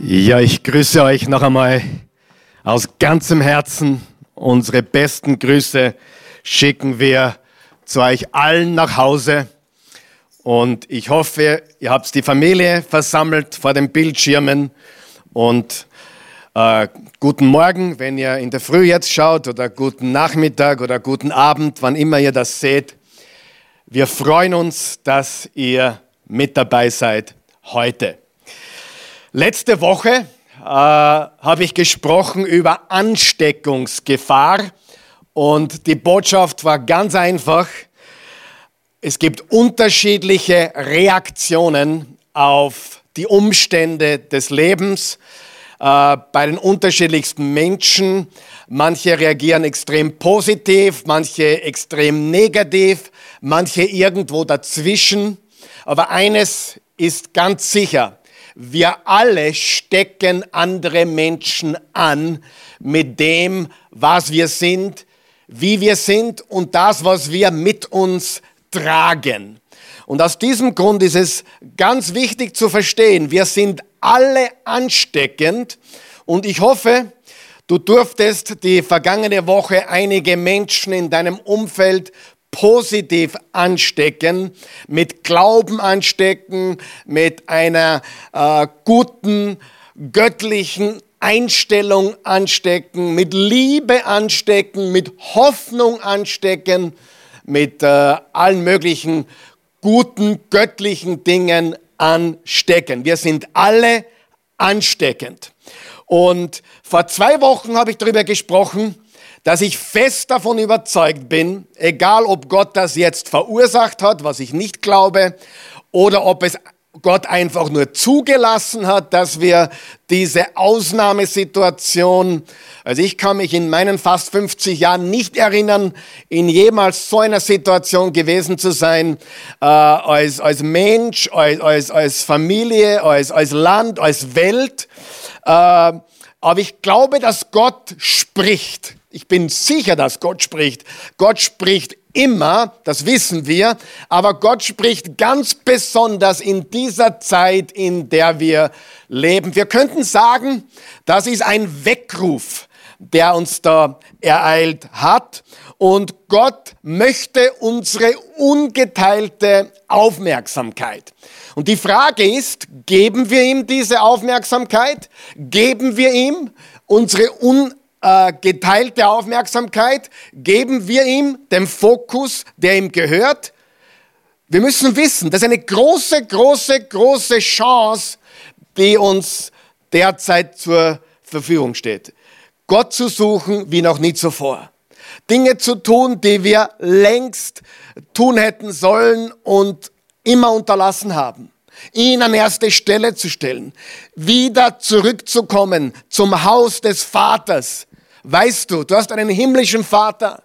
Ja, ich grüße euch noch einmal aus ganzem Herzen. Unsere besten Grüße schicken wir zu euch allen nach Hause. Und ich hoffe, ihr habt die Familie versammelt vor den Bildschirmen. Und äh, guten Morgen, wenn ihr in der Früh jetzt schaut, oder guten Nachmittag oder guten Abend, wann immer ihr das seht. Wir freuen uns, dass ihr mit dabei seid heute. Letzte Woche äh, habe ich gesprochen über Ansteckungsgefahr und die Botschaft war ganz einfach. Es gibt unterschiedliche Reaktionen auf die Umstände des Lebens äh, bei den unterschiedlichsten Menschen. Manche reagieren extrem positiv, manche extrem negativ, manche irgendwo dazwischen. Aber eines ist ganz sicher, wir alle stecken andere Menschen an mit dem, was wir sind, wie wir sind und das, was wir mit uns tragen. Und aus diesem Grund ist es ganz wichtig zu verstehen, wir sind alle ansteckend und ich hoffe, du durftest die vergangene Woche einige Menschen in deinem Umfeld positiv anstecken, mit Glauben anstecken, mit einer äh, guten, göttlichen Einstellung anstecken, mit Liebe anstecken, mit Hoffnung anstecken, mit äh, allen möglichen guten, göttlichen Dingen anstecken. Wir sind alle ansteckend. Und vor zwei Wochen habe ich darüber gesprochen, dass ich fest davon überzeugt bin, egal ob Gott das jetzt verursacht hat, was ich nicht glaube, oder ob es Gott einfach nur zugelassen hat, dass wir diese Ausnahmesituation, also ich kann mich in meinen fast 50 Jahren nicht erinnern, in jemals so einer Situation gewesen zu sein, äh, als, als Mensch, als, als, als Familie, als, als Land, als Welt. Äh, aber ich glaube, dass Gott spricht. Ich bin sicher, dass Gott spricht. Gott spricht immer, das wissen wir, aber Gott spricht ganz besonders in dieser Zeit, in der wir leben. Wir könnten sagen, das ist ein Weckruf, der uns da ereilt hat. Und Gott möchte unsere ungeteilte Aufmerksamkeit. Und die Frage ist, geben wir ihm diese Aufmerksamkeit? Geben wir ihm unsere un äh, geteilte Aufmerksamkeit, geben wir ihm den Fokus, der ihm gehört. Wir müssen wissen, das ist eine große, große, große Chance, die uns derzeit zur Verfügung steht. Gott zu suchen wie noch nie zuvor. Dinge zu tun, die wir längst tun hätten sollen und immer unterlassen haben ihn an erste Stelle zu stellen, wieder zurückzukommen zum Haus des Vaters, Weißt du, du hast einen himmlischen Vater.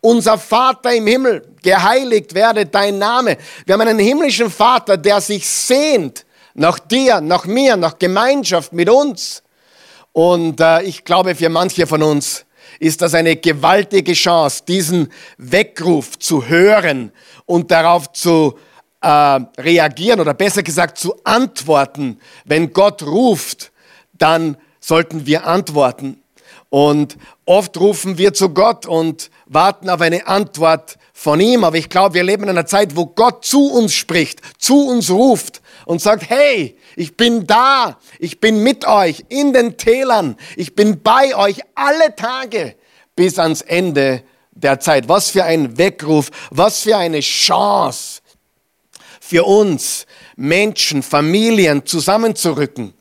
Unser Vater im Himmel, geheiligt werde dein Name. Wir haben einen himmlischen Vater, der sich sehnt nach dir, nach mir, nach Gemeinschaft mit uns. Und äh, ich glaube, für manche von uns ist das eine gewaltige Chance, diesen Weckruf zu hören und darauf zu äh, reagieren oder besser gesagt zu antworten. Wenn Gott ruft, dann sollten wir antworten. Und oft rufen wir zu Gott und warten auf eine Antwort von ihm. Aber ich glaube, wir leben in einer Zeit, wo Gott zu uns spricht, zu uns ruft und sagt, hey, ich bin da, ich bin mit euch in den Tälern, ich bin bei euch alle Tage bis ans Ende der Zeit. Was für ein Weckruf, was für eine Chance für uns, Menschen, Familien zusammenzurücken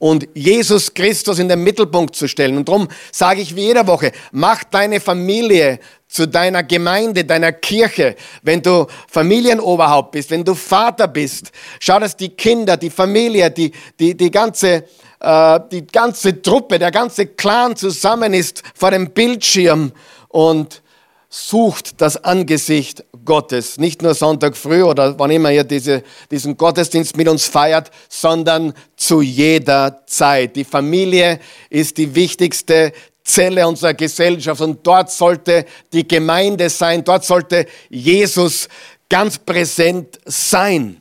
und Jesus Christus in den Mittelpunkt zu stellen. Und darum sage ich wie jede Woche, mach deine Familie zu deiner Gemeinde, deiner Kirche, wenn du Familienoberhaupt bist, wenn du Vater bist. Schau, dass die Kinder, die Familie, die, die, die ganze äh, die ganze Truppe, der ganze Clan zusammen ist vor dem Bildschirm und sucht das Angesicht Gottes. Nicht nur Sonntag früh oder wann immer ihr diese, diesen Gottesdienst mit uns feiert, sondern zu jeder Zeit. Die Familie ist die wichtigste Zelle unserer Gesellschaft und dort sollte die Gemeinde sein, dort sollte Jesus ganz präsent sein.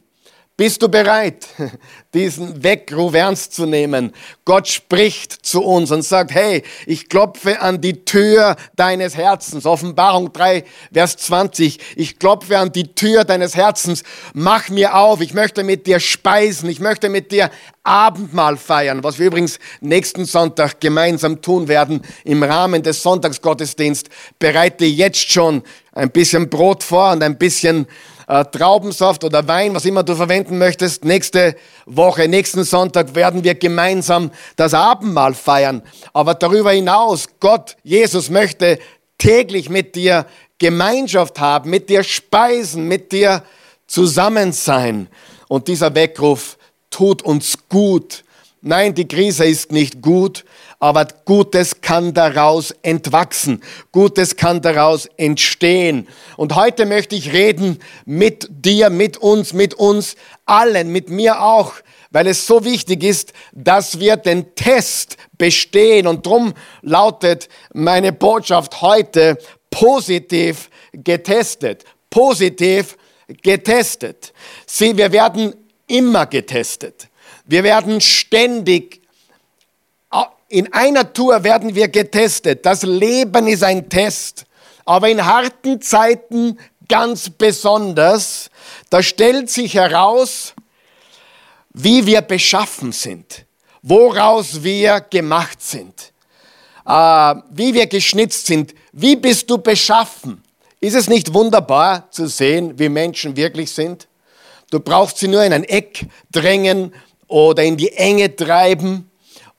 Bist du bereit, diesen Weckruf ernst zu nehmen? Gott spricht zu uns und sagt, hey, ich klopfe an die Tür deines Herzens. Offenbarung 3, Vers 20. Ich klopfe an die Tür deines Herzens. Mach mir auf. Ich möchte mit dir speisen. Ich möchte mit dir Abendmahl feiern, was wir übrigens nächsten Sonntag gemeinsam tun werden im Rahmen des Sonntagsgottesdienst. Bereite jetzt schon ein bisschen Brot vor und ein bisschen äh, Traubensaft oder Wein, was immer du verwenden möchtest. Nächste Woche, nächsten Sonntag werden wir gemeinsam das Abendmahl feiern. Aber darüber hinaus, Gott, Jesus möchte täglich mit dir Gemeinschaft haben, mit dir speisen, mit dir zusammen sein. Und dieser Weckruf tut uns gut. Nein, die Krise ist nicht gut, aber Gutes kann daraus entwachsen. Gutes kann daraus entstehen. Und heute möchte ich reden mit dir, mit uns, mit uns allen, mit mir auch, weil es so wichtig ist, dass wir den Test bestehen. Und drum lautet meine Botschaft heute positiv getestet. Positiv getestet. Sieh, wir werden immer getestet. Wir werden ständig in einer Tour werden wir getestet. Das Leben ist ein Test. Aber in harten Zeiten ganz besonders, da stellt sich heraus, wie wir beschaffen sind, woraus wir gemacht sind, äh, wie wir geschnitzt sind. Wie bist du beschaffen? Ist es nicht wunderbar zu sehen, wie Menschen wirklich sind? Du brauchst sie nur in ein Eck drängen oder in die Enge treiben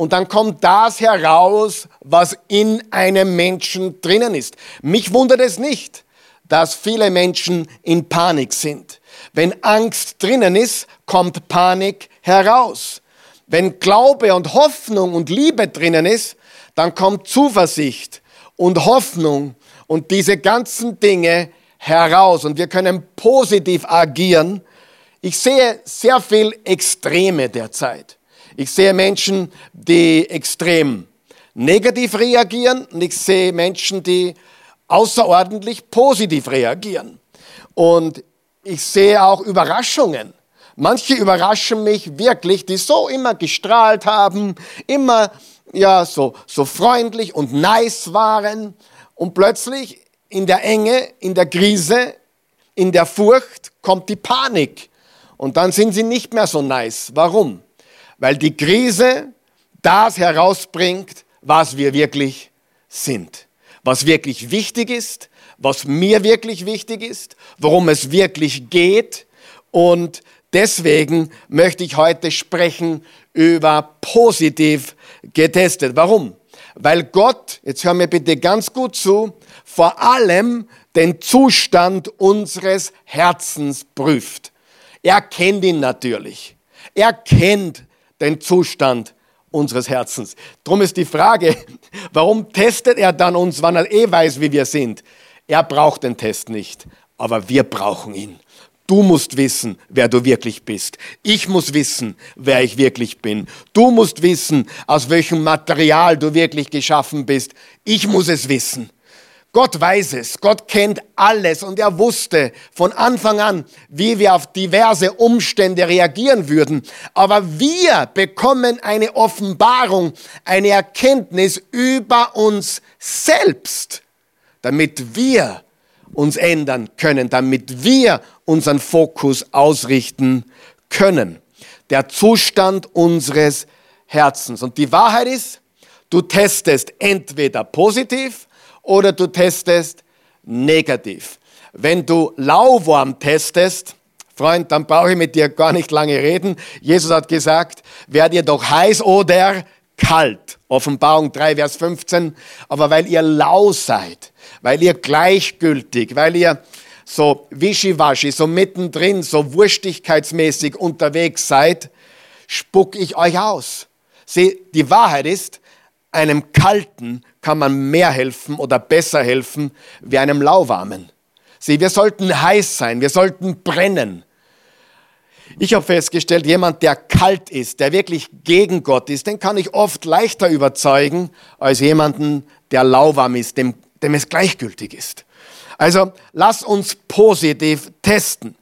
und dann kommt das heraus, was in einem Menschen drinnen ist. Mich wundert es nicht, dass viele Menschen in Panik sind. Wenn Angst drinnen ist, kommt Panik heraus. Wenn Glaube und Hoffnung und Liebe drinnen ist, dann kommt Zuversicht und Hoffnung und diese ganzen Dinge heraus. Und wir können positiv agieren. Ich sehe sehr viel Extreme derzeit. Ich sehe Menschen, die extrem negativ reagieren und ich sehe Menschen, die außerordentlich positiv reagieren. Und ich sehe auch Überraschungen. Manche überraschen mich wirklich, die so immer gestrahlt haben, immer ja so so freundlich und nice waren und plötzlich in der Enge, in der Krise, in der Furcht kommt die Panik und dann sind sie nicht mehr so nice. Warum? Weil die Krise das herausbringt, was wir wirklich sind, was wirklich wichtig ist, was mir wirklich wichtig ist, worum es wirklich geht. Und deswegen möchte ich heute sprechen über positiv getestet. Warum? Weil Gott, jetzt hör mir bitte ganz gut zu, vor allem den Zustand unseres Herzens prüft. Er kennt ihn natürlich. Er kennt den Zustand unseres Herzens. Drum ist die Frage, warum testet er dann uns, wann er eh weiß, wie wir sind? Er braucht den Test nicht, aber wir brauchen ihn. Du musst wissen, wer du wirklich bist. Ich muss wissen, wer ich wirklich bin. Du musst wissen, aus welchem Material du wirklich geschaffen bist. Ich muss es wissen. Gott weiß es, Gott kennt alles und er wusste von Anfang an, wie wir auf diverse Umstände reagieren würden. Aber wir bekommen eine Offenbarung, eine Erkenntnis über uns selbst, damit wir uns ändern können, damit wir unseren Fokus ausrichten können. Der Zustand unseres Herzens. Und die Wahrheit ist, du testest entweder positiv oder du testest negativ. Wenn du Lauwarm testest, Freund, dann brauche ich mit dir gar nicht lange reden. Jesus hat gesagt, werdet ihr doch heiß oder kalt. Offenbarung 3, Vers 15. Aber weil ihr lau seid, weil ihr gleichgültig, weil ihr so wischiwaschi, so mittendrin, so wurstigkeitsmäßig unterwegs seid, spuck ich euch aus. Sieh, die Wahrheit ist, einem Kalten kann man mehr helfen oder besser helfen wie einem Lauwarmen. Sieh, wir sollten heiß sein, wir sollten brennen. Ich habe festgestellt, jemand, der kalt ist, der wirklich gegen Gott ist, den kann ich oft leichter überzeugen als jemanden, der lauwarm ist, dem, dem es gleichgültig ist. Also lass uns positiv testen.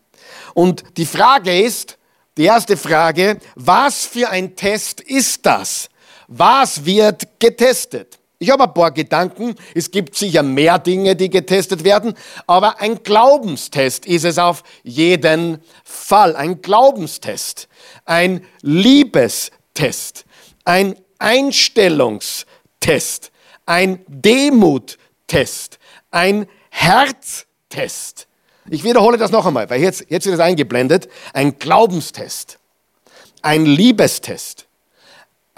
Und die Frage ist, Die erste Frage, was für ein Test ist das? Was wird getestet? Ich habe ein paar Gedanken. Es gibt sicher mehr Dinge, die getestet werden, aber ein Glaubenstest ist es auf jeden Fall. Ein Glaubenstest, ein Liebestest, ein Einstellungstest, ein Demuttest, ein Herztest. Ich wiederhole das noch einmal, weil jetzt, jetzt wird es eingeblendet. Ein Glaubenstest, ein Liebestest,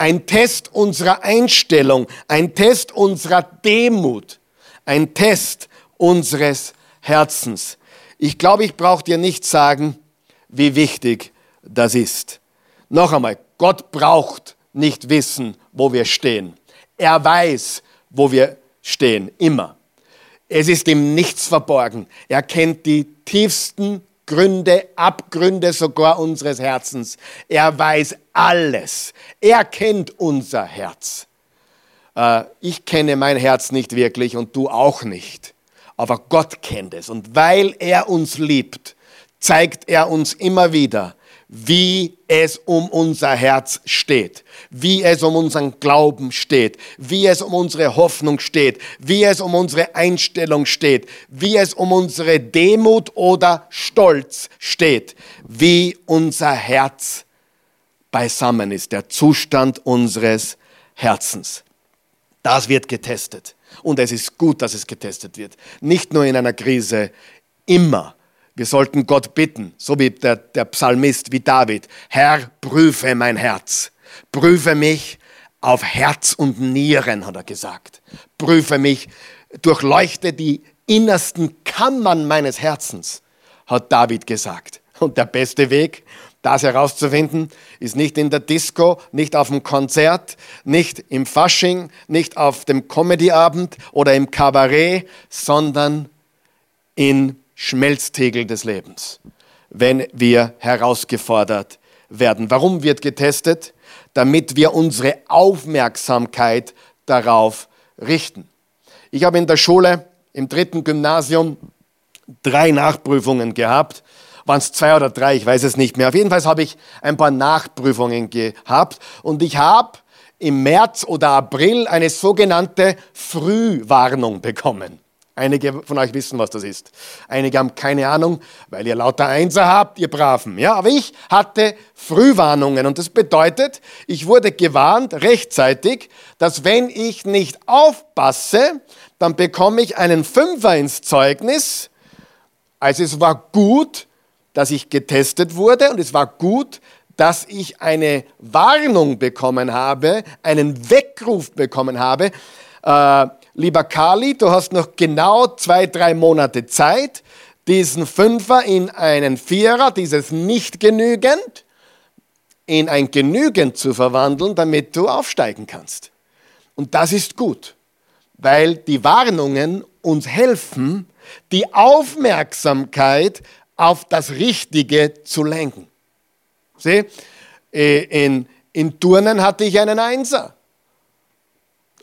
ein Test unserer Einstellung, ein Test unserer Demut, ein Test unseres Herzens. Ich glaube, ich brauche dir nicht sagen, wie wichtig das ist. Noch einmal, Gott braucht nicht wissen, wo wir stehen. Er weiß, wo wir stehen, immer. Es ist ihm nichts verborgen. Er kennt die tiefsten Gründe, Abgründe sogar unseres Herzens. Er weiß alles. Er kennt unser Herz. Äh, ich kenne mein Herz nicht wirklich und du auch nicht. Aber Gott kennt es. Und weil er uns liebt, zeigt er uns immer wieder, wie es um unser Herz steht, wie es um unseren Glauben steht, wie es um unsere Hoffnung steht, wie es um unsere Einstellung steht, wie es um unsere Demut oder Stolz steht, wie unser Herz beisammen ist, der Zustand unseres Herzens. Das wird getestet. Und es ist gut, dass es getestet wird. Nicht nur in einer Krise, immer wir sollten Gott bitten, so wie der, der Psalmist, wie David, Herr, prüfe mein Herz, prüfe mich auf Herz und Nieren, hat er gesagt. Prüfe mich, durchleuchte die innersten Kammern meines Herzens, hat David gesagt. Und der beste Weg, das herauszufinden, ist nicht in der Disco, nicht auf dem Konzert, nicht im Fasching, nicht auf dem Comedyabend oder im Kabarett, sondern in Schmelztegel des Lebens, wenn wir herausgefordert werden. Warum wird getestet? Damit wir unsere Aufmerksamkeit darauf richten. Ich habe in der Schule im dritten Gymnasium drei Nachprüfungen gehabt. Waren es zwei oder drei, ich weiß es nicht mehr. Auf jeden Fall habe ich ein paar Nachprüfungen gehabt und ich habe im März oder April eine sogenannte Frühwarnung bekommen. Einige von euch wissen, was das ist. Einige haben keine Ahnung, weil ihr lauter Einser habt, ihr Braven. Ja, aber ich hatte Frühwarnungen und das bedeutet, ich wurde gewarnt rechtzeitig, dass wenn ich nicht aufpasse, dann bekomme ich einen Fünfer ins Zeugnis. Also es war gut, dass ich getestet wurde und es war gut, dass ich eine Warnung bekommen habe, einen Weckruf bekommen habe. Äh, lieber Kali, du hast noch genau zwei, drei Monate Zeit, diesen Fünfer in einen Vierer, dieses nicht genügend, in ein genügend zu verwandeln, damit du aufsteigen kannst. Und das ist gut, weil die Warnungen uns helfen, die Aufmerksamkeit auf das Richtige zu lenken. Sieh, äh, in, in Turnen hatte ich einen Einser.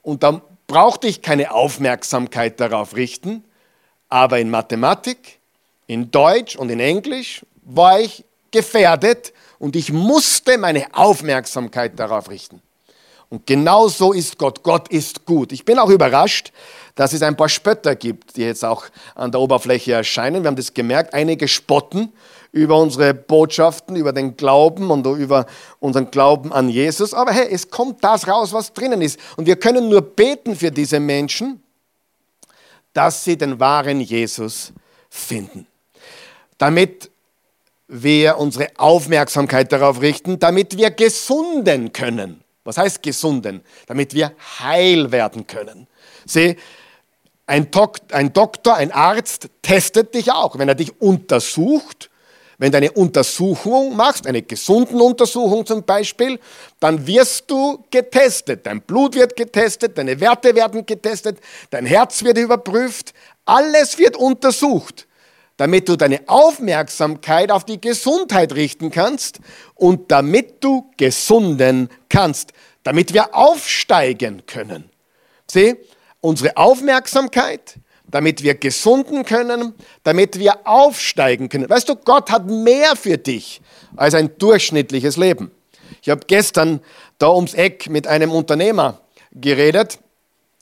Und da brauchte ich keine Aufmerksamkeit darauf richten, aber in Mathematik, in Deutsch und in Englisch war ich gefährdet und ich musste meine Aufmerksamkeit darauf richten. Und genau so ist Gott. Gott ist gut. Ich bin auch überrascht, dass es ein paar Spötter gibt, die jetzt auch an der Oberfläche erscheinen. Wir haben das gemerkt. Einige spotten über unsere Botschaften, über den Glauben und über unseren Glauben an Jesus. Aber hey, es kommt das raus, was drinnen ist. Und wir können nur beten für diese Menschen, dass sie den wahren Jesus finden. Damit wir unsere Aufmerksamkeit darauf richten, damit wir gesunden können. Was heißt gesunden? Damit wir heil werden können. Sieh, ein, Dok ein Doktor, ein Arzt testet dich auch. Wenn er dich untersucht, wenn du eine Untersuchung machst, eine gesunden Untersuchung zum Beispiel, dann wirst du getestet. Dein Blut wird getestet, deine Werte werden getestet, dein Herz wird überprüft, alles wird untersucht, damit du deine Aufmerksamkeit auf die Gesundheit richten kannst und damit du gesunden kannst, damit wir aufsteigen können. Sieh, unsere Aufmerksamkeit damit wir gesunden können, damit wir aufsteigen können. Weißt du, Gott hat mehr für dich als ein durchschnittliches Leben. Ich habe gestern da ums Eck mit einem Unternehmer geredet,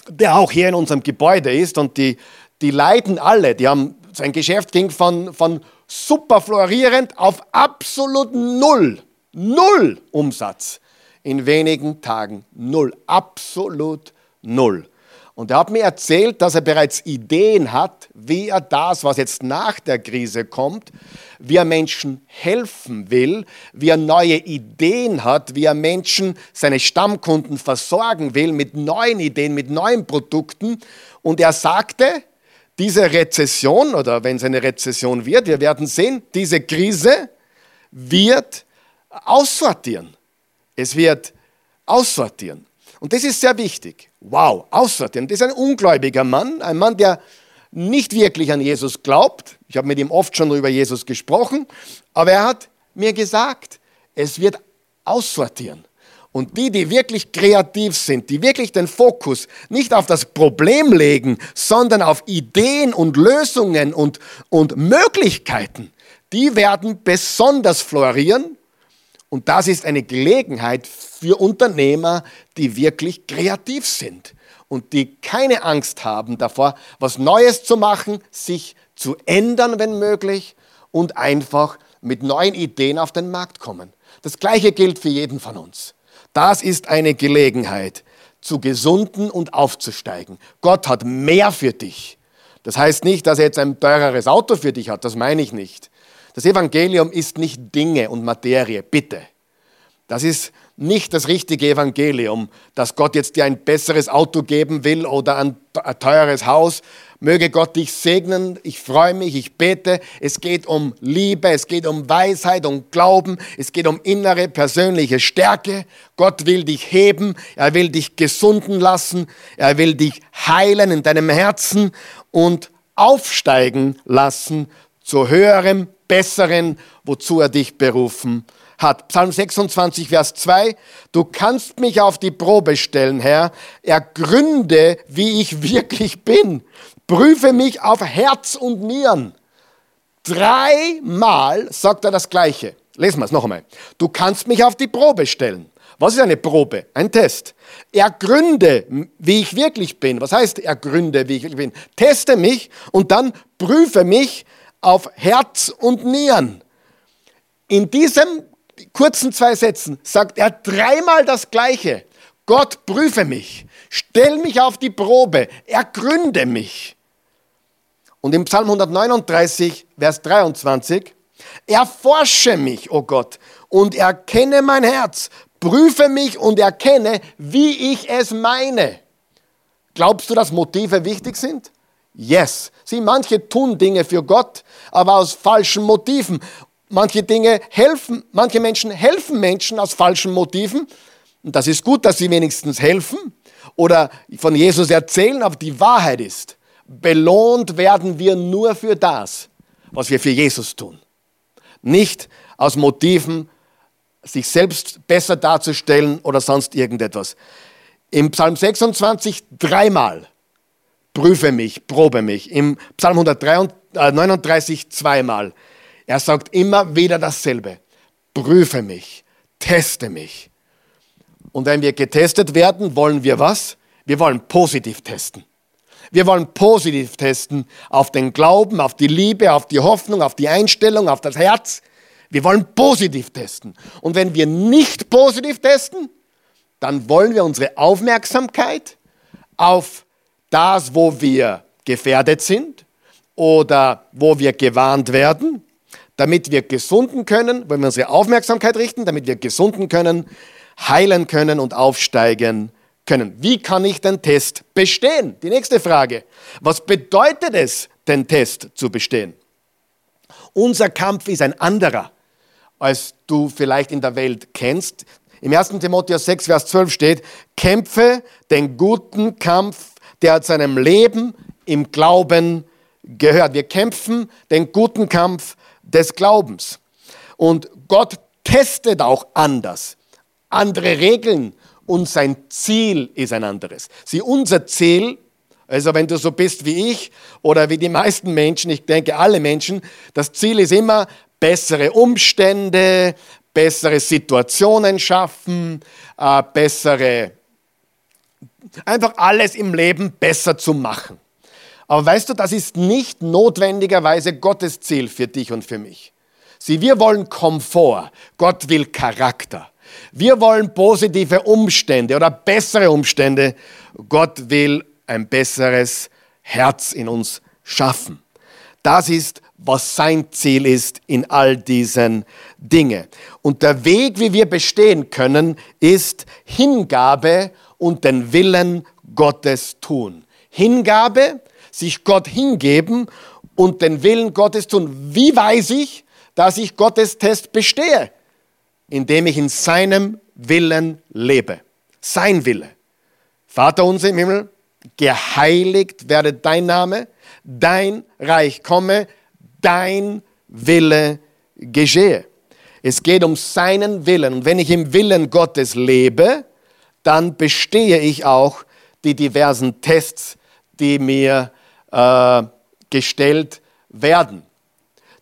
der auch hier in unserem Gebäude ist und die, die leiden alle. Die haben, sein Geschäft ging von, von super florierend auf absolut null, null Umsatz. In wenigen Tagen null, absolut null. Und er hat mir erzählt, dass er bereits Ideen hat, wie er das, was jetzt nach der Krise kommt, wie er Menschen helfen will, wie er neue Ideen hat, wie er Menschen, seine Stammkunden versorgen will mit neuen Ideen, mit neuen Produkten. Und er sagte, diese Rezession, oder wenn es eine Rezession wird, wir werden sehen, diese Krise wird aussortieren. Es wird aussortieren. Und das ist sehr wichtig. Wow, außerdem, das ist ein ungläubiger Mann, ein Mann, der nicht wirklich an Jesus glaubt. Ich habe mit ihm oft schon über Jesus gesprochen, aber er hat mir gesagt, es wird aussortieren. Und die, die wirklich kreativ sind, die wirklich den Fokus nicht auf das Problem legen, sondern auf Ideen und Lösungen und, und Möglichkeiten, die werden besonders florieren und das ist eine Gelegenheit für Unternehmer, die wirklich kreativ sind und die keine Angst haben davor, was Neues zu machen, sich zu ändern, wenn möglich, und einfach mit neuen Ideen auf den Markt kommen. Das Gleiche gilt für jeden von uns. Das ist eine Gelegenheit, zu gesunden und aufzusteigen. Gott hat mehr für dich. Das heißt nicht, dass er jetzt ein teureres Auto für dich hat, das meine ich nicht. Das Evangelium ist nicht Dinge und Materie, bitte. Das ist nicht das richtige Evangelium, dass Gott jetzt dir ein besseres Auto geben will oder ein, teures Haus. Möge Gott dich segnen. Ich freue mich, ich bete. Es geht um Liebe, es geht um Weisheit, um Glauben, es geht um innere persönliche Stärke. Gott will dich heben, er will dich gesunden lassen, er will dich heilen in deinem Herzen und aufsteigen lassen zu höherem, besseren, wozu er dich berufen hat. Psalm 26, Vers 2. Du kannst mich auf die Probe stellen, Herr. Ergründe, wie ich wirklich bin. Prüfe mich auf Herz und Nieren. Dreimal sagt er das Gleiche. Lesen wir es noch einmal. Du kannst mich auf die Probe stellen. Was ist eine Probe? Ein Test. Ergründe, wie ich wirklich bin. Was heißt ergründe, wie ich wirklich bin? Teste mich und dann prüfe mich auf Herz und Nieren. In diesem kurzen zwei Sätzen sagt er dreimal das Gleiche. Gott prüfe mich, stell mich auf die Probe, ergründe mich. Und im Psalm 139, Vers 23, erforsche mich, o oh Gott, und erkenne mein Herz, prüfe mich und erkenne, wie ich es meine. Glaubst du, dass Motive wichtig sind? Yes. Sie, manche tun Dinge für Gott, aber aus falschen Motiven. Manche Dinge helfen, manche Menschen helfen Menschen aus falschen Motiven. Und das ist gut, dass sie wenigstens helfen oder von Jesus erzählen, aber die Wahrheit ist, belohnt werden wir nur für das, was wir für Jesus tun. Nicht aus Motiven, sich selbst besser darzustellen oder sonst irgendetwas. Im Psalm 26 dreimal prüfe mich, probe mich. Im Psalm 139 zweimal. Er sagt immer wieder dasselbe. Prüfe mich, teste mich. Und wenn wir getestet werden, wollen wir was? Wir wollen positiv testen. Wir wollen positiv testen auf den Glauben, auf die Liebe, auf die Hoffnung, auf die Einstellung, auf das Herz. Wir wollen positiv testen. Und wenn wir nicht positiv testen, dann wollen wir unsere Aufmerksamkeit auf das, wo wir gefährdet sind oder wo wir gewarnt werden, damit wir gesunden können, wenn wir unsere Aufmerksamkeit richten, damit wir gesunden können, heilen können und aufsteigen können. Wie kann ich den Test bestehen? Die nächste Frage. Was bedeutet es, den Test zu bestehen? Unser Kampf ist ein anderer, als du vielleicht in der Welt kennst. Im 1. Timotheus 6, Vers 12 steht, kämpfe den guten Kampf, der zu seinem Leben im Glauben gehört. Wir kämpfen den guten Kampf des Glaubens. Und Gott testet auch anders. Andere Regeln und sein Ziel ist ein anderes. Sie, unser Ziel Also wenn du so bist wie ich oder wie die meisten Menschen, ich denke alle Menschen, das Ziel ist immer bessere Umstände, bessere Situationen schaffen, äh, bessere, einfach alles im Leben besser zu machen. Aber weißt du, das ist nicht notwendigerweise Gottes Ziel für dich und für mich. Sieh, wir wollen Komfort, Gott will Charakter. Wir wollen positive Umstände oder bessere Umstände. Gott will ein besseres Herz in uns schaffen. Das ist, was sein Ziel ist in all diesen Dingen. Und der Weg, wie wir bestehen können, ist Hingabe und den Willen Gottes tun. Hingabe, sich Gott hingeben und den Willen Gottes tun. Wie weiß ich, dass ich Gottes Test bestehe? Indem ich in seinem Willen lebe. Sein Wille. Vater unser im Himmel, geheiligt werde dein Name, dein Reich komme, dein Wille geschehe. Es geht um seinen Willen. Und wenn ich im Willen Gottes lebe, dann bestehe ich auch die diversen Tests, die mir äh, gestellt werden.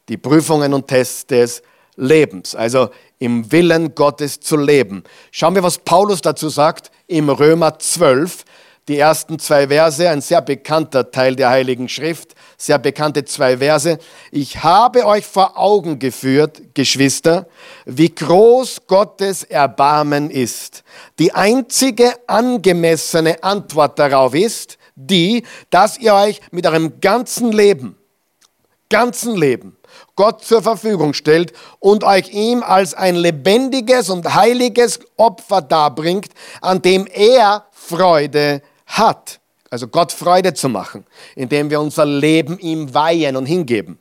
Die Prüfungen und Tests des Lebens. Also im Willen Gottes zu leben. Schauen wir, was Paulus dazu sagt im Römer 12, die ersten zwei Verse, ein sehr bekannter Teil der Heiligen Schrift, sehr bekannte zwei Verse. Ich habe euch vor Augen geführt, Geschwister, wie groß Gottes Erbarmen ist. Die einzige angemessene Antwort darauf ist die, dass ihr euch mit eurem ganzen Leben, ganzen Leben, Gott zur Verfügung stellt und euch ihm als ein lebendiges und heiliges Opfer darbringt, an dem er Freude hat. Also Gott Freude zu machen, indem wir unser Leben ihm weihen und hingeben.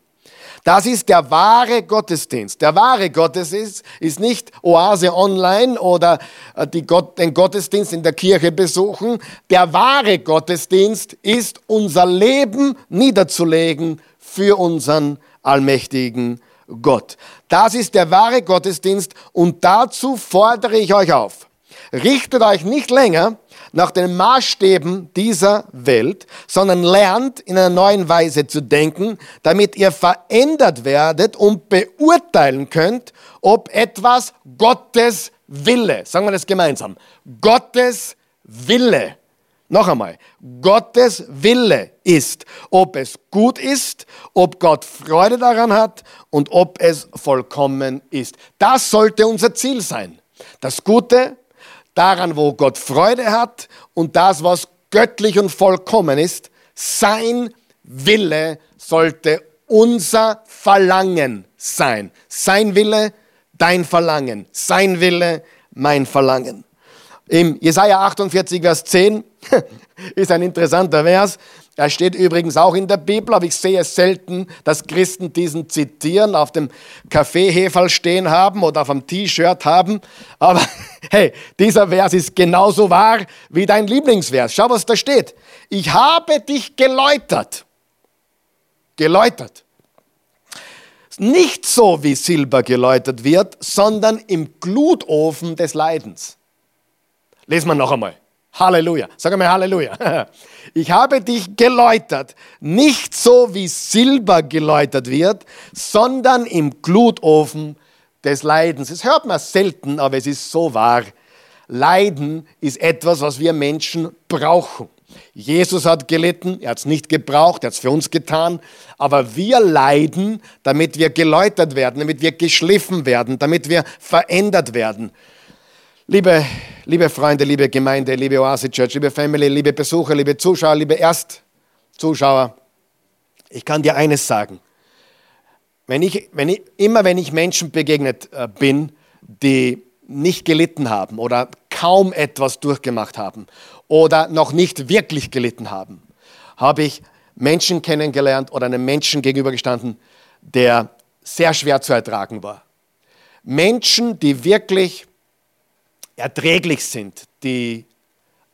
Das ist der wahre Gottesdienst. Der wahre Gottesdienst ist nicht Oase online oder äh, Gott, den Gottesdienst in der Kirche besuchen. Der wahre Gottesdienst ist unser Leben niederzulegen für unseren allmächtigen Gott. Das ist der wahre Gottesdienst und dazu fordere ich euch auf. Richtet euch nicht länger nach den Maßstäben dieser Welt, sondern lernt in einer neuen Weise zu denken, damit ihr verändert werdet und beurteilen könnt, ob etwas Gottes Wille, sagen wir das gemeinsam, Gottes Wille, noch einmal, Gottes Wille ist, ob es gut ist, ob Gott Freude daran hat und ob es vollkommen ist. Das sollte unser Ziel sein. Das Gute, daran, wo Gott Freude hat und das, was göttlich und vollkommen ist, sein Wille sollte unser Verlangen sein. Sein Wille, dein Verlangen. Sein Wille, mein Verlangen. Im Jesaja 48, Vers 10 ist ein interessanter Vers. Er steht übrigens auch in der Bibel, aber ich sehe es selten, dass Christen diesen zitieren, auf dem Kaffeeheferl stehen haben oder auf dem T-Shirt haben. Aber hey, dieser Vers ist genauso wahr wie dein Lieblingsvers. Schau, was da steht. Ich habe dich geläutert. Geläutert. Nicht so, wie Silber geläutert wird, sondern im Glutofen des Leidens. Lesen wir noch einmal. Halleluja. Sag mal Halleluja. Ich habe dich geläutert, nicht so wie Silber geläutert wird, sondern im Glutofen des Leidens. Das hört man selten, aber es ist so wahr. Leiden ist etwas, was wir Menschen brauchen. Jesus hat gelitten, er hat es nicht gebraucht, er hat es für uns getan, aber wir leiden, damit wir geläutert werden, damit wir geschliffen werden, damit wir verändert werden. Liebe, liebe Freunde, liebe Gemeinde, liebe Oase Church, liebe Family, liebe Besucher, liebe Zuschauer, liebe Erstzuschauer, ich kann dir eines sagen. Wenn ich, wenn ich, immer wenn ich Menschen begegnet äh, bin, die nicht gelitten haben oder kaum etwas durchgemacht haben oder noch nicht wirklich gelitten haben, habe ich Menschen kennengelernt oder einem Menschen gegenübergestanden, der sehr schwer zu ertragen war. Menschen, die wirklich erträglich sind, die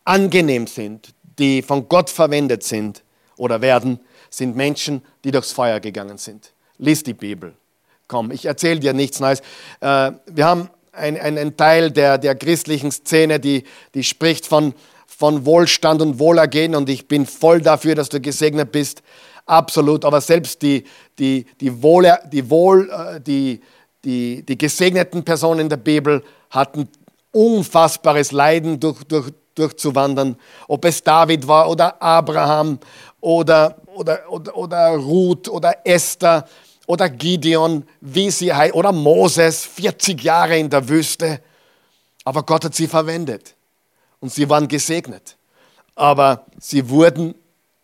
angenehm sind, die von Gott verwendet sind oder werden, sind Menschen, die durchs Feuer gegangen sind. Lies die Bibel. Komm, ich erzähle dir nichts Neues. Äh, wir haben einen Teil der, der christlichen Szene, die, die spricht von, von Wohlstand und Wohlergehen und ich bin voll dafür, dass du gesegnet bist. Absolut. Aber selbst die, die, die, Wohle, die, Wohl, äh, die, die, die gesegneten Personen in der Bibel hatten unfassbares Leiden durch, durch, durchzuwandern. Ob es David war oder Abraham oder, oder, oder, oder Ruth oder Esther oder Gideon, wie sie oder Moses, 40 Jahre in der Wüste. Aber Gott hat sie verwendet und sie waren gesegnet. Aber sie wurden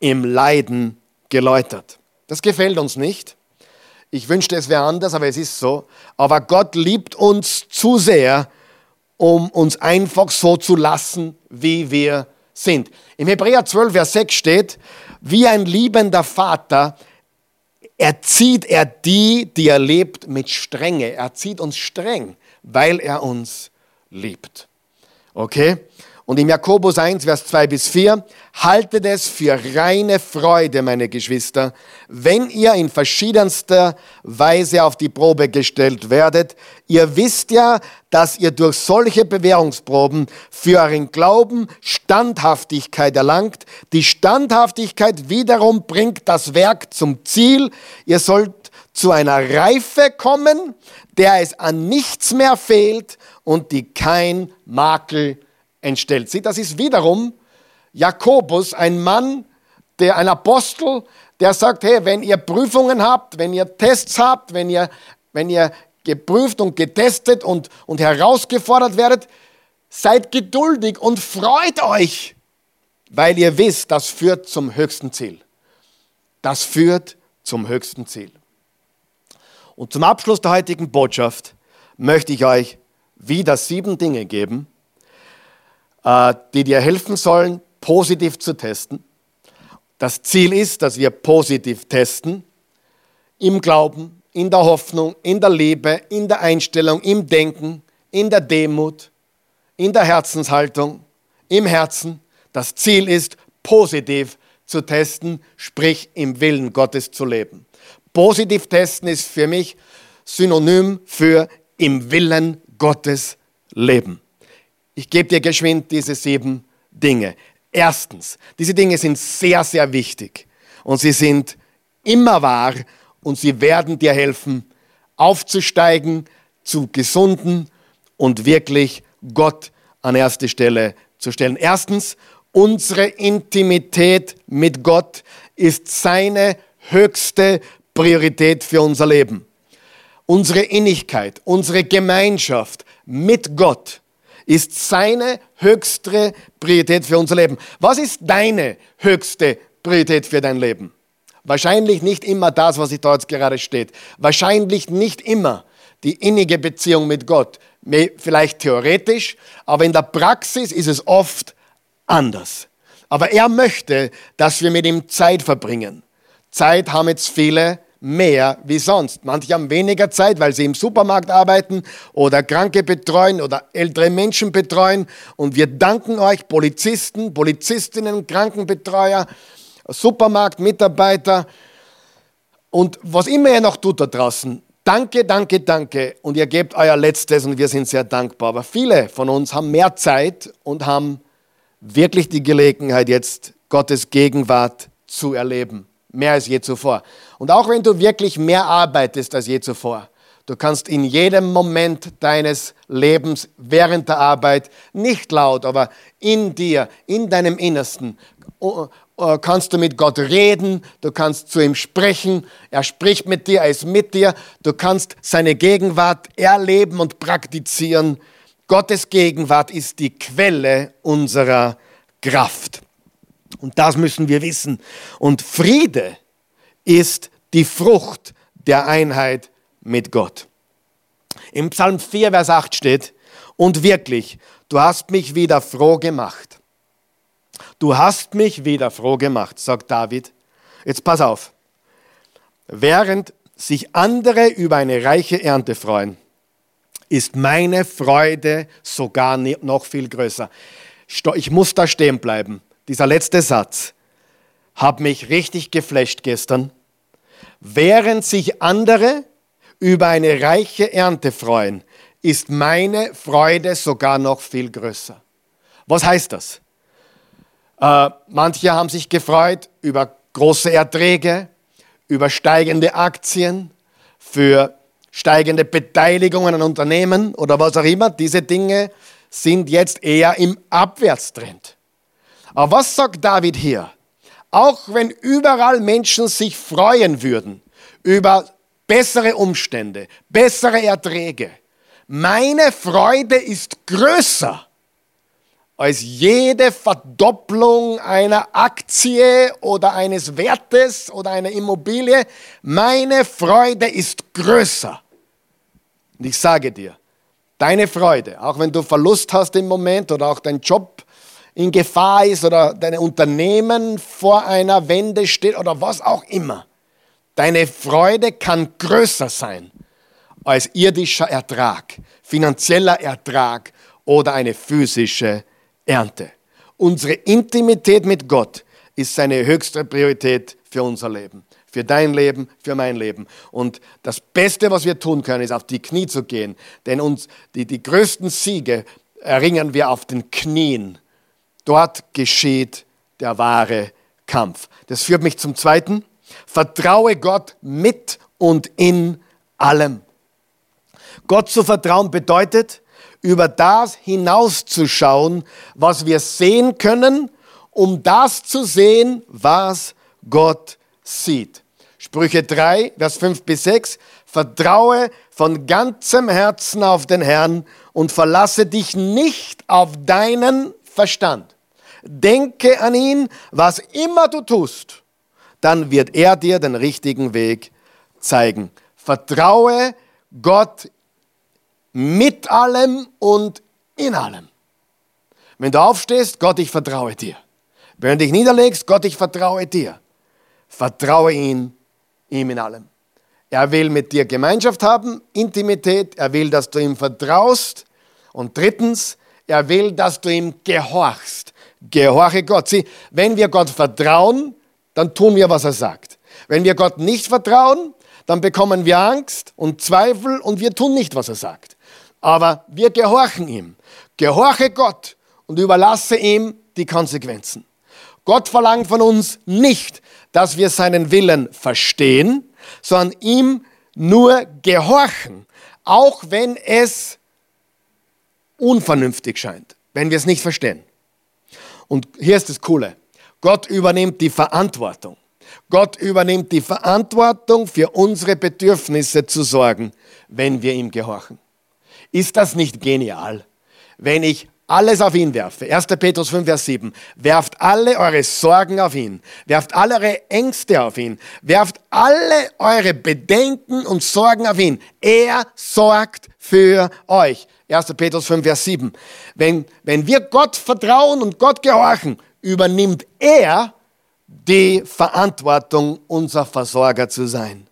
im Leiden geläutert. Das gefällt uns nicht. Ich wünschte, es wäre anders, aber es ist so. Aber Gott liebt uns zu sehr, um uns einfach so zu lassen, wie wir sind. Im Hebräer 12, Vers 6 steht, wie ein liebender Vater erzieht er die, die er liebt, mit Strenge. Er zieht uns streng, weil er uns liebt. Okay? Und im Jakobus 1, Vers 2 bis 4, haltet es für reine Freude, meine Geschwister, wenn ihr in verschiedenster Weise auf die Probe gestellt werdet. Ihr wisst ja, dass ihr durch solche Bewährungsproben für euren Glauben Standhaftigkeit erlangt. Die Standhaftigkeit wiederum bringt das Werk zum Ziel. Ihr sollt zu einer Reife kommen, der es an nichts mehr fehlt und die kein Makel entstellt sie. Das ist wiederum Jakobus, ein Mann, der, ein Apostel, der sagt, hey, wenn ihr Prüfungen habt, wenn ihr Tests habt, wenn ihr, wenn ihr geprüft und getestet und, und herausgefordert werdet, seid geduldig und freut euch, weil ihr wisst, das führt zum höchsten Ziel. Das führt zum höchsten Ziel. Und zum Abschluss der heutigen Botschaft möchte ich euch wieder sieben Dinge geben, die dir helfen sollen, positiv zu testen. Das Ziel ist, dass wir positiv testen, im Glauben, in der Hoffnung, in der Liebe, in der Einstellung, im Denken, in der Demut, in der Herzenshaltung, im Herzen. Das Ziel ist, positiv zu testen, sprich im Willen Gottes zu leben. Positiv testen ist für mich synonym für im Willen Gottes leben. Ich gebe dir geschwind diese sieben Dinge. Erstens, diese Dinge sind sehr, sehr wichtig und sie sind immer wahr und sie werden dir helfen, aufzusteigen zu gesunden und wirklich Gott an erste Stelle zu stellen. Erstens, unsere Intimität mit Gott ist seine höchste Priorität für unser Leben. Unsere Innigkeit, unsere Gemeinschaft mit Gott ist seine höchste Priorität für unser Leben. Was ist deine höchste Priorität für dein Leben? Wahrscheinlich nicht immer das, was dort gerade steht. Wahrscheinlich nicht immer die innige Beziehung mit Gott. Vielleicht theoretisch, aber in der Praxis ist es oft anders. Aber er möchte, dass wir mit ihm Zeit verbringen. Zeit haben jetzt viele mehr wie sonst. Manche haben weniger Zeit, weil sie im Supermarkt arbeiten oder Kranke betreuen oder ältere Menschen betreuen. Und wir danken euch, Polizisten, Polizistinnen, Krankenbetreuer, Supermarktmitarbeiter und was immer ihr noch tut da draußen. Danke, danke, danke. Und ihr gebt euer Letztes und wir sind sehr dankbar. Aber viele von uns haben mehr Zeit und haben wirklich die Gelegenheit, jetzt Gottes Gegenwart zu erleben mehr als je zuvor. Und auch wenn du wirklich mehr arbeitest als je zuvor, du kannst in jedem Moment deines Lebens während der Arbeit, nicht laut, aber in dir, in deinem Innersten, kannst du mit Gott reden, du kannst zu ihm sprechen, er spricht mit dir, er ist mit dir, du kannst seine Gegenwart erleben und praktizieren. Gottes Gegenwart ist die Quelle unserer Kraft. Und das müssen wir wissen. Und Friede ist die Frucht der Einheit mit Gott. Im Psalm 4, Vers 8 steht, und wirklich, du hast mich wieder froh gemacht. Du hast mich wieder froh gemacht, sagt David. Jetzt pass auf. Während sich andere über eine reiche Ernte freuen, ist meine Freude sogar noch viel größer. Ich muss da stehen bleiben dieser letzte Satz, hat mich richtig geflasht gestern. Während sich andere über eine reiche Ernte freuen, ist meine Freude sogar noch viel größer. Was heißt das? Äh, manche haben sich gefreut über große Erträge, über steigende Aktien, für steigende Beteiligungen an Unternehmen oder was auch immer. Diese Dinge sind jetzt eher im Abwärtstrend. Aber was sagt David hier? Auch wenn überall Menschen sich freuen würden über bessere Umstände, bessere Erträge, meine Freude ist größer als jede Verdopplung einer Aktie oder eines Wertes oder einer Immobilie. Meine Freude ist größer. Und ich sage dir, deine Freude, auch wenn du Verlust hast im Moment oder auch dein Job in Gefahr ist oder dein Unternehmen vor einer Wende steht oder was auch immer, deine Freude kann größer sein als irdischer Ertrag, finanzieller Ertrag oder eine physische Ernte. Unsere Intimität mit Gott ist seine höchste Priorität für unser Leben, für dein Leben, für mein Leben. Und das Beste, was wir tun können, ist auf die Knie zu gehen, denn uns die, die größten Siege erringen wir auf den Knien. Dort geschieht der wahre Kampf. Das führt mich zum zweiten. Vertraue Gott mit und in allem. Gott zu vertrauen bedeutet, über das hinauszuschauen, was wir sehen können, um das zu sehen, was Gott sieht. Sprüche 3, Vers 5 bis 6. Vertraue von ganzem Herzen auf den Herrn und verlasse dich nicht auf deinen Verstand. Denke an ihn, was immer du tust, dann wird er dir den richtigen Weg zeigen. Vertraue Gott mit allem und in allem. Wenn du aufstehst, Gott, ich vertraue dir. Wenn du dich niederlegst, Gott, ich vertraue dir. Vertraue ihn, ihm in allem. Er will mit dir Gemeinschaft haben, Intimität. Er will, dass du ihm vertraust. Und drittens, er will, dass du ihm gehorchst. Gehorche Gott. Sieh, wenn wir Gott vertrauen, dann tun wir, was er sagt. Wenn wir Gott nicht vertrauen, dann bekommen wir Angst und Zweifel und wir tun nicht, was er sagt aber wir gehorchen ihm. Gehorche Gott und überlasse ihm die Konsequenzen. Gott verlangt von uns nicht, dass wir seinen Willen verstehen, sondern ihm nur gehorchen, auch wenn es unvernünftig scheint, wenn wir es nicht verstehen. Und hier ist das Coole. Gott übernimmt die Verantwortung. Gott übernimmt die Verantwortung für unsere Bedürfnisse zu sorgen, wenn wir ihm gehorchen. Ist das nicht genial, wenn ich alles auf ihn werfe? 1. Petrus 5, Vers 7. Werft alle eure Sorgen auf ihn. Werft alle eure Ängste auf ihn. Werft alle eure Bedenken und Sorgen auf ihn. Er sorgt für euch. 1. Petrus 5, Vers 7. Wenn, wenn wir Gott vertrauen und Gott gehorchen, übernimmt er die Verantwortung, unser Versorger zu sein.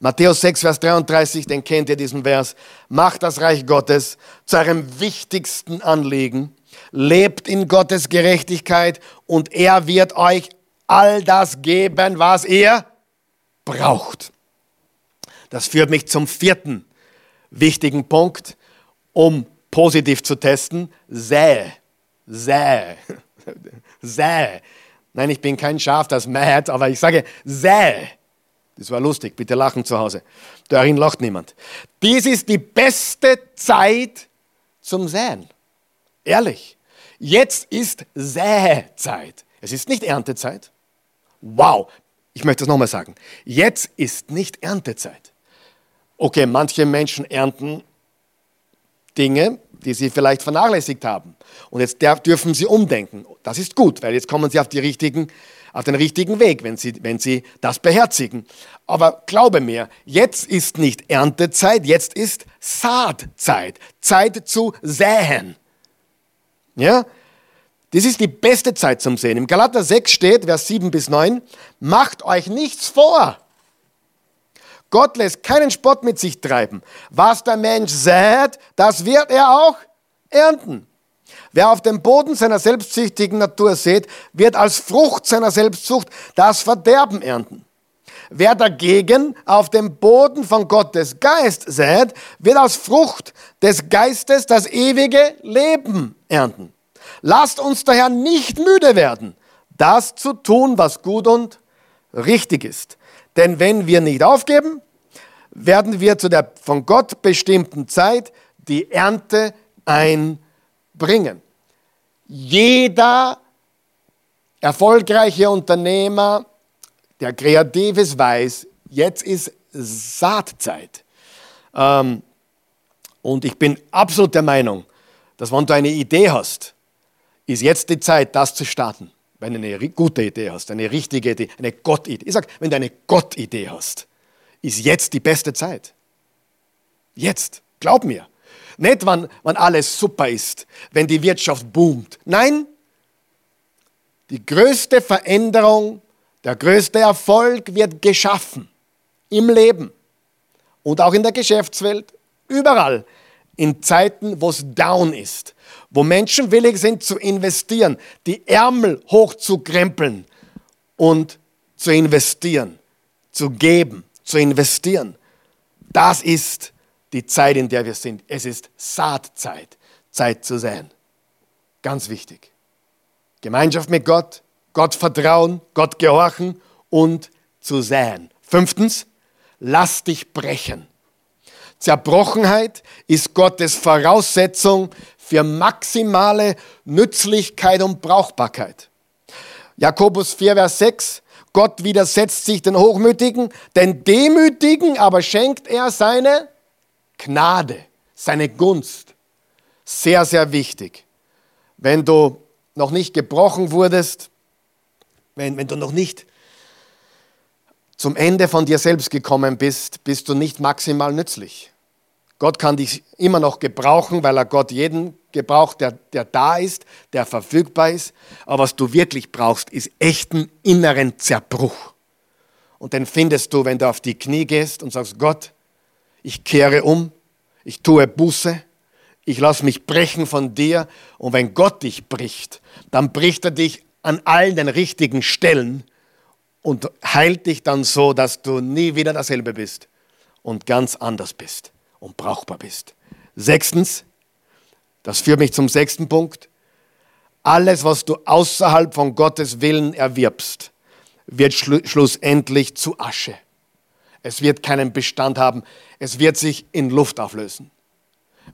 Matthäus 6, Vers 33, den kennt ihr diesen Vers. Macht das Reich Gottes zu eurem wichtigsten Anliegen. Lebt in Gottes Gerechtigkeit und er wird euch all das geben, was ihr braucht. Das führt mich zum vierten wichtigen Punkt, um positiv zu testen. Säe. Säe. Säe. Nein, ich bin kein Schaf, das mäht, aber ich sage säe. Das war lustig, bitte lachen zu Hause. Darin lacht niemand. Dies ist die beste Zeit zum Säen. Ehrlich. Jetzt ist Säzeit. Es ist nicht Erntezeit. Wow, ich möchte es nochmal sagen. Jetzt ist nicht Erntezeit. Okay, manche Menschen ernten Dinge, die sie vielleicht vernachlässigt haben. Und jetzt dürfen sie umdenken. Das ist gut, weil jetzt kommen sie auf richtigen auf den richtigen Weg, wenn sie, wenn sie das beherzigen. Aber glaube mir, jetzt ist nicht Erntezeit, jetzt ist Saatzeit, Zeit zu säen. Ja? Das ist die beste Zeit zum Sehen. Im Galater 6 steht, Vers 7 bis 9, macht euch nichts vor. Gott lässt keinen Spott mit sich treiben. Was der Mensch sät, das wird er auch ernten. Wer auf dem Boden seiner selbstsüchtigen Natur sät, wird als Frucht seiner Selbstsucht das Verderben ernten. Wer dagegen auf dem Boden von Gottes Geist sät, wird als Frucht des Geistes das ewige Leben ernten. Lasst uns daher nicht müde werden, das zu tun, was gut und richtig ist. Denn wenn wir nicht aufgeben, werden wir zu der von Gott bestimmten Zeit die Ernte einbringen. Jeder erfolgreiche Unternehmer, der Kreatives weiß, jetzt ist Saatzeit. Ähm, und ich bin absolut der Meinung, dass wenn du eine Idee hast, ist jetzt die Zeit, das zu starten. Wenn du eine gute Idee hast, eine richtige Idee, eine Gottidee. Ich sage, wenn du eine Gottidee hast, ist jetzt die beste Zeit. Jetzt, glaub mir. Nicht, wann, wann alles super ist, wenn die Wirtschaft boomt. Nein, die größte Veränderung, der größte Erfolg wird geschaffen im Leben und auch in der Geschäftswelt, überall in Zeiten, wo es down ist, wo Menschen willig sind zu investieren, die Ärmel hochzukrempeln und zu investieren, zu geben, zu investieren. Das ist die Zeit, in der wir sind. Es ist Saatzeit, Zeit zu sein. Ganz wichtig. Gemeinschaft mit Gott, Gott vertrauen, Gott gehorchen und zu sein. Fünftens, lass dich brechen. Zerbrochenheit ist Gottes Voraussetzung für maximale Nützlichkeit und Brauchbarkeit. Jakobus 4, Vers 6. Gott widersetzt sich den Hochmütigen, den Demütigen aber schenkt er seine Gnade, seine Gunst. Sehr, sehr wichtig. Wenn du noch nicht gebrochen wurdest, wenn, wenn du noch nicht zum Ende von dir selbst gekommen bist, bist du nicht maximal nützlich. Gott kann dich immer noch gebrauchen, weil er Gott jeden gebraucht, der, der da ist, der verfügbar ist. Aber was du wirklich brauchst, ist echten inneren Zerbruch. Und den findest du, wenn du auf die Knie gehst und sagst, Gott, ich kehre um, ich tue Buße, ich lasse mich brechen von dir. Und wenn Gott dich bricht, dann bricht er dich an allen den richtigen Stellen und heilt dich dann so, dass du nie wieder dasselbe bist und ganz anders bist und brauchbar bist. Sechstens, das führt mich zum sechsten Punkt. Alles, was du außerhalb von Gottes Willen erwirbst, wird schlu schlussendlich zu Asche. Es wird keinen Bestand haben. Es wird sich in Luft auflösen.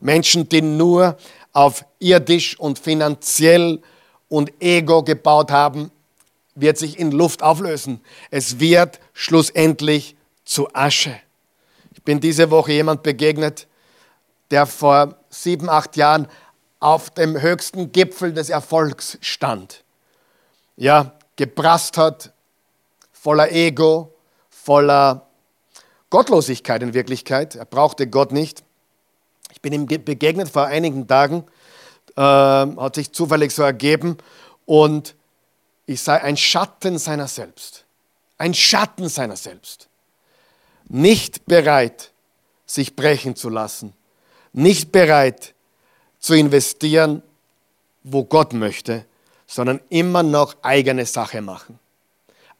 Menschen, die nur auf irdisch und finanziell und Ego gebaut haben, wird sich in Luft auflösen. Es wird schlussendlich zu Asche. Ich bin diese Woche jemand begegnet, der vor sieben, acht Jahren auf dem höchsten Gipfel des Erfolgs stand. Ja, geprasst hat, voller Ego, voller Gottlosigkeit in Wirklichkeit. Er brauchte Gott nicht. Ich bin ihm begegnet vor einigen Tagen, äh, hat sich zufällig so ergeben und ich sei ein Schatten seiner selbst. Ein Schatten seiner selbst nicht bereit, sich brechen zu lassen, nicht bereit zu investieren, wo Gott möchte, sondern immer noch eigene Sache machen.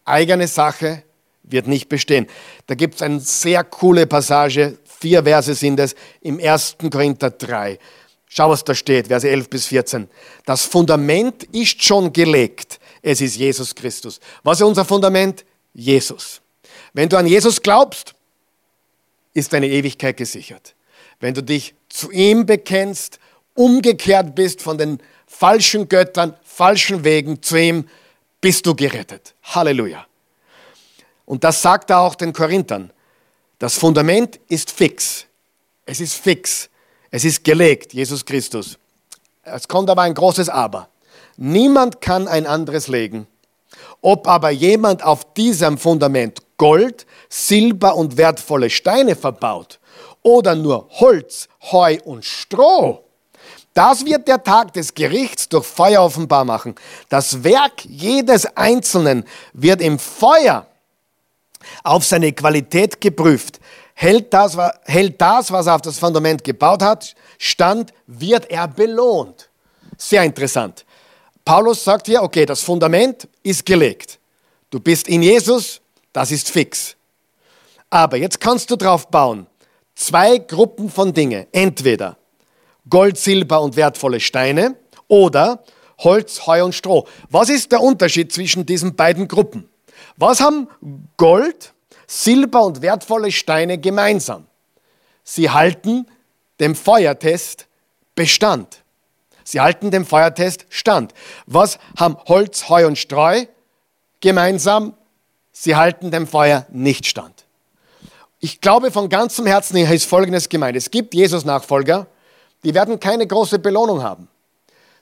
Eigene Sache wird nicht bestehen. Da gibt es eine sehr coole Passage, vier Verse sind es, im 1. Korinther 3. Schau, was da steht, Verse 11 bis 14. Das Fundament ist schon gelegt. Es ist Jesus Christus. Was ist unser Fundament? Jesus. Wenn du an Jesus glaubst, ist deine Ewigkeit gesichert. Wenn du dich zu ihm bekennst, umgekehrt bist von den falschen Göttern, falschen Wegen zu ihm, bist du gerettet. Halleluja. Und das sagt er auch den Korinthern. Das Fundament ist fix. Es ist fix. Es ist gelegt, Jesus Christus. Es kommt aber ein großes Aber. Niemand kann ein anderes legen. Ob aber jemand auf diesem Fundament Gold, Silber und wertvolle Steine verbaut oder nur Holz, Heu und Stroh, das wird der Tag des Gerichts durch Feuer offenbar machen. Das Werk jedes Einzelnen wird im Feuer auf seine Qualität geprüft. Hält das, hält das, was er auf das Fundament gebaut hat, stand, wird er belohnt. Sehr interessant. Paulus sagt hier, okay, das Fundament ist gelegt. Du bist in Jesus, das ist fix. Aber jetzt kannst du drauf bauen. Zwei Gruppen von Dingen. Entweder Gold, Silber und wertvolle Steine oder Holz, Heu und Stroh. Was ist der Unterschied zwischen diesen beiden Gruppen? Was haben Gold, Silber und wertvolle Steine gemeinsam? Sie halten dem Feuertest Bestand. Sie halten dem Feuertest stand. Was haben Holz, Heu und Streu gemeinsam? Sie halten dem Feuer nicht stand. Ich glaube von ganzem Herzen her ist Folgendes gemeint. Es gibt Jesus-Nachfolger, die werden keine große Belohnung haben.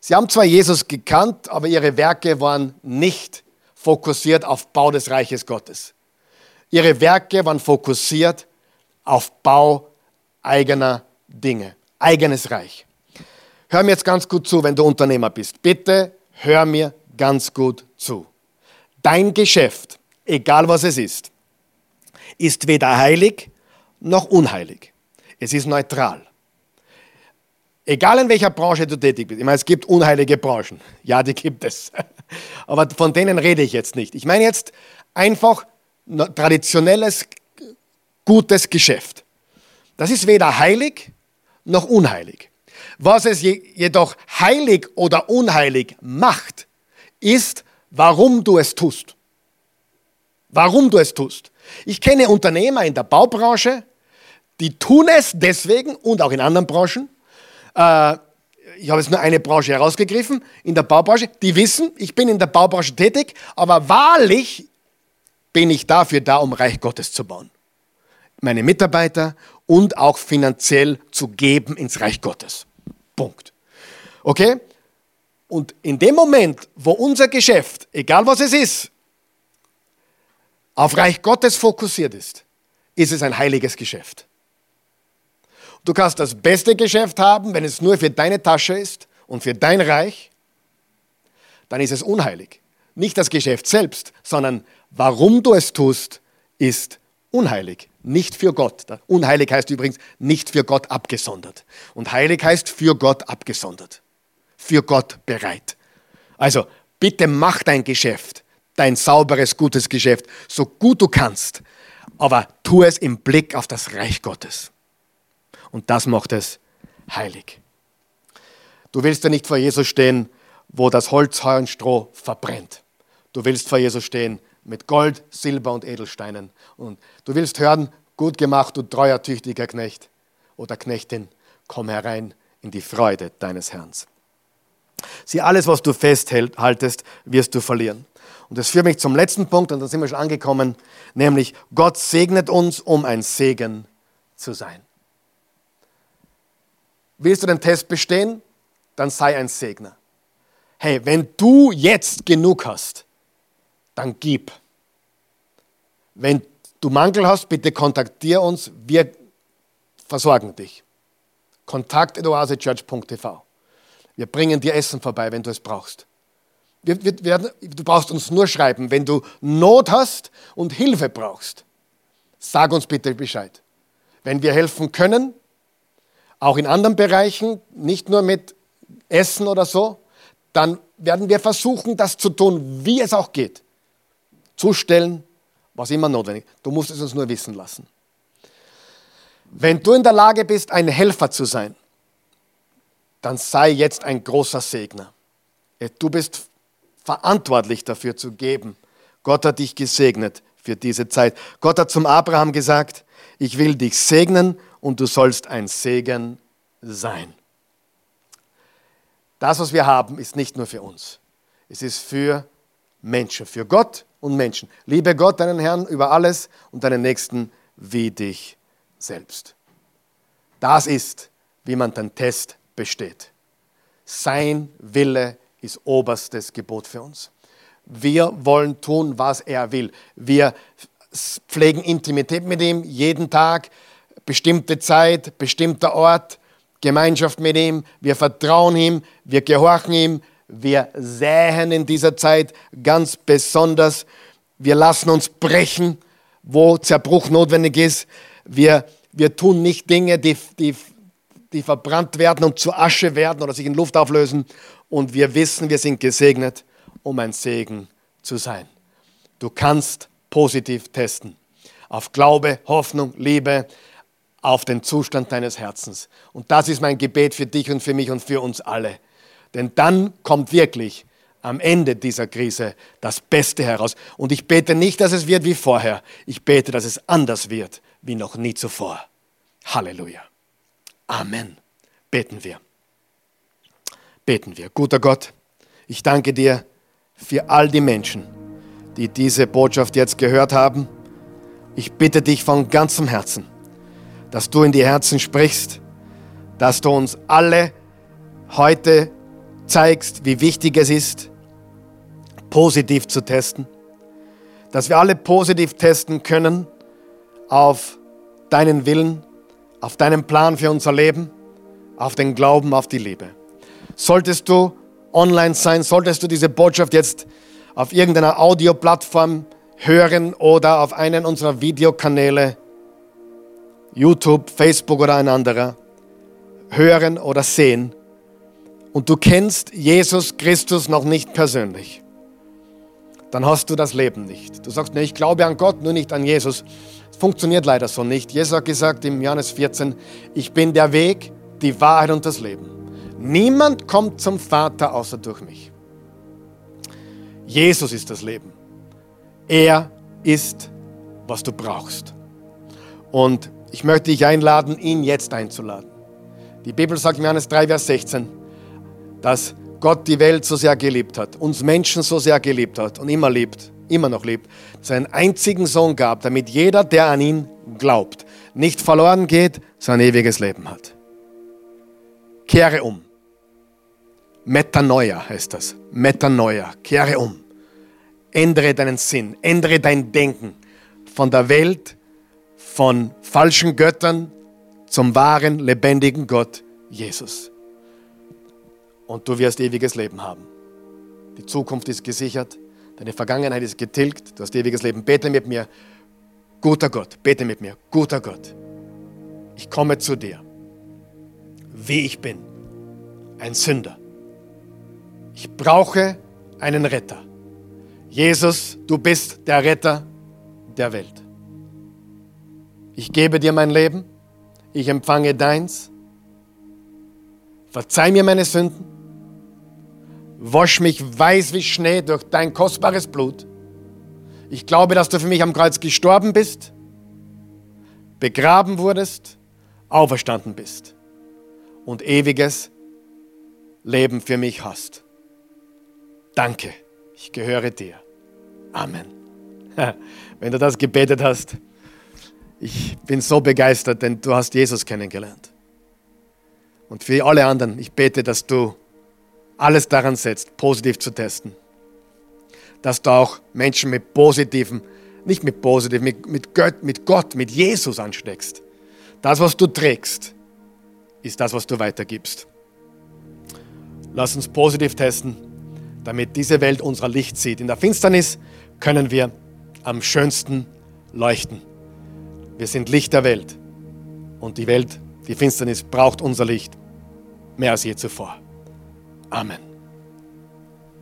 Sie haben zwar Jesus gekannt, aber ihre Werke waren nicht fokussiert auf Bau des Reiches Gottes. Ihre Werke waren fokussiert auf Bau eigener Dinge, eigenes Reich. Hör mir jetzt ganz gut zu, wenn du Unternehmer bist. Bitte hör mir ganz gut zu. Dein Geschäft, egal was es ist, ist weder heilig noch unheilig. Es ist neutral. Egal in welcher Branche du tätig bist. Ich meine, es gibt unheilige Branchen. Ja, die gibt es. Aber von denen rede ich jetzt nicht. Ich meine jetzt einfach traditionelles, gutes Geschäft. Das ist weder heilig noch unheilig. Was es jedoch heilig oder unheilig macht, ist, warum du es tust. Warum du es tust. Ich kenne Unternehmer in der Baubranche, die tun es deswegen und auch in anderen Branchen, äh, ich habe jetzt nur eine Branche herausgegriffen, in der Baubranche, die wissen, ich bin in der Baubranche tätig, aber wahrlich bin ich dafür da, um Reich Gottes zu bauen. Meine Mitarbeiter und auch finanziell zu geben ins Reich Gottes. Punkt. Okay? Und in dem Moment, wo unser Geschäft, egal was es ist, auf Reich Gottes fokussiert ist, ist es ein heiliges Geschäft. Du kannst das beste Geschäft haben, wenn es nur für deine Tasche ist und für dein Reich, dann ist es unheilig. Nicht das Geschäft selbst, sondern warum du es tust, ist unheilig. Nicht für Gott. Unheilig heißt übrigens nicht für Gott abgesondert. Und heilig heißt für Gott abgesondert. Für Gott bereit. Also bitte mach dein Geschäft, dein sauberes, gutes Geschäft, so gut du kannst. Aber tu es im Blick auf das Reich Gottes. Und das macht es heilig. Du willst ja nicht vor Jesus stehen, wo das Holz, Heu und Stroh verbrennt. Du willst vor Jesus stehen mit Gold, Silber und Edelsteinen. Und du willst hören, gut gemacht, du treuer, tüchtiger Knecht oder Knechtin, komm herein in die Freude deines Herrn. Sieh, alles, was du festhaltest, wirst du verlieren. Und das führt mich zum letzten Punkt, und da sind wir schon angekommen, nämlich Gott segnet uns, um ein Segen zu sein. Willst du den Test bestehen? Dann sei ein Segner. Hey, wenn du jetzt genug hast, dann gib. Wenn du Mangel hast, bitte kontaktiere uns. Wir versorgen dich. Kontakt.oasechurch.tv. Wir bringen dir Essen vorbei, wenn du es brauchst. Wir, wir werden, du brauchst uns nur schreiben, wenn du Not hast und Hilfe brauchst. Sag uns bitte Bescheid. Wenn wir helfen können, auch in anderen Bereichen, nicht nur mit Essen oder so, dann werden wir versuchen, das zu tun, wie es auch geht. Zustellen, was immer notwendig. Du musst es uns nur wissen lassen. Wenn du in der Lage bist, ein Helfer zu sein, dann sei jetzt ein großer Segner. Du bist verantwortlich dafür zu geben. Gott hat dich gesegnet für diese Zeit. Gott hat zum Abraham gesagt, ich will dich segnen und du sollst ein Segen sein. Das, was wir haben, ist nicht nur für uns. Es ist für Menschen, für Gott und Menschen. Liebe Gott, deinen Herrn über alles und deinen Nächsten wie dich selbst. Das ist, wie man den Test besteht. Sein Wille ist oberstes Gebot für uns. Wir wollen tun, was er will. Wir pflegen Intimität mit ihm jeden Tag bestimmte Zeit, bestimmter Ort, Gemeinschaft mit ihm, wir vertrauen ihm, wir gehorchen ihm, wir säen in dieser Zeit ganz besonders, wir lassen uns brechen, wo Zerbruch notwendig ist, wir, wir tun nicht Dinge, die, die, die verbrannt werden und zu Asche werden oder sich in Luft auflösen und wir wissen, wir sind gesegnet, um ein Segen zu sein. Du kannst positiv testen. Auf Glaube, Hoffnung, Liebe, auf den Zustand deines Herzens. Und das ist mein Gebet für dich und für mich und für uns alle. Denn dann kommt wirklich am Ende dieser Krise das Beste heraus. Und ich bete nicht, dass es wird wie vorher. Ich bete, dass es anders wird wie noch nie zuvor. Halleluja. Amen. Beten wir. Beten wir. Guter Gott, ich danke dir für all die Menschen, die diese Botschaft jetzt gehört haben. Ich bitte dich von ganzem Herzen, dass du in die Herzen sprichst, dass du uns alle heute zeigst, wie wichtig es ist, positiv zu testen, dass wir alle positiv testen können auf deinen Willen, auf deinen Plan für unser Leben, auf den Glauben, auf die Liebe. Solltest du online sein, solltest du diese Botschaft jetzt auf irgendeiner Audioplattform hören oder auf einen unserer Videokanäle, YouTube, Facebook oder ein anderer, hören oder sehen, und du kennst Jesus Christus noch nicht persönlich, dann hast du das Leben nicht. Du sagst, nee, ich glaube an Gott, nur nicht an Jesus. Es funktioniert leider so nicht. Jesus hat gesagt im Johannes 14, ich bin der Weg, die Wahrheit und das Leben. Niemand kommt zum Vater außer durch mich. Jesus ist das Leben. Er ist, was du brauchst. Und ich möchte dich einladen, ihn jetzt einzuladen. Die Bibel sagt im Johannes 3, Vers 16, dass Gott die Welt so sehr geliebt hat, uns Menschen so sehr geliebt hat und immer liebt, immer noch liebt, dass er einen einzigen Sohn gab, damit jeder, der an ihn glaubt, nicht verloren geht, sondern ewiges Leben hat. Kehre um. Metanoia heißt das. Metanoia. Kehre um. Ändere deinen Sinn. Ändere dein Denken von der Welt, von falschen Göttern zum wahren, lebendigen Gott, Jesus und du wirst ewiges Leben haben. Die Zukunft ist gesichert, deine Vergangenheit ist getilgt, du hast ewiges Leben. Bete mit mir, guter Gott, bete mit mir, guter Gott. Ich komme zu dir, wie ich bin, ein Sünder. Ich brauche einen Retter. Jesus, du bist der Retter der Welt. Ich gebe dir mein Leben, ich empfange deins. Verzeih mir meine Sünden Wasch mich weiß wie Schnee durch dein kostbares Blut. Ich glaube, dass du für mich am Kreuz gestorben bist, begraben wurdest, auferstanden bist und ewiges Leben für mich hast. Danke, ich gehöre dir. Amen. Wenn du das gebetet hast, ich bin so begeistert, denn du hast Jesus kennengelernt. Und für alle anderen, ich bete, dass du alles daran setzt, positiv zu testen. Dass du auch Menschen mit positiven, nicht mit positiven, mit, mit, Gott, mit Gott, mit Jesus ansteckst. Das, was du trägst, ist das, was du weitergibst. Lass uns positiv testen, damit diese Welt unser Licht sieht. In der Finsternis können wir am schönsten leuchten. Wir sind Licht der Welt. Und die Welt, die Finsternis braucht unser Licht mehr als je zuvor. Amen.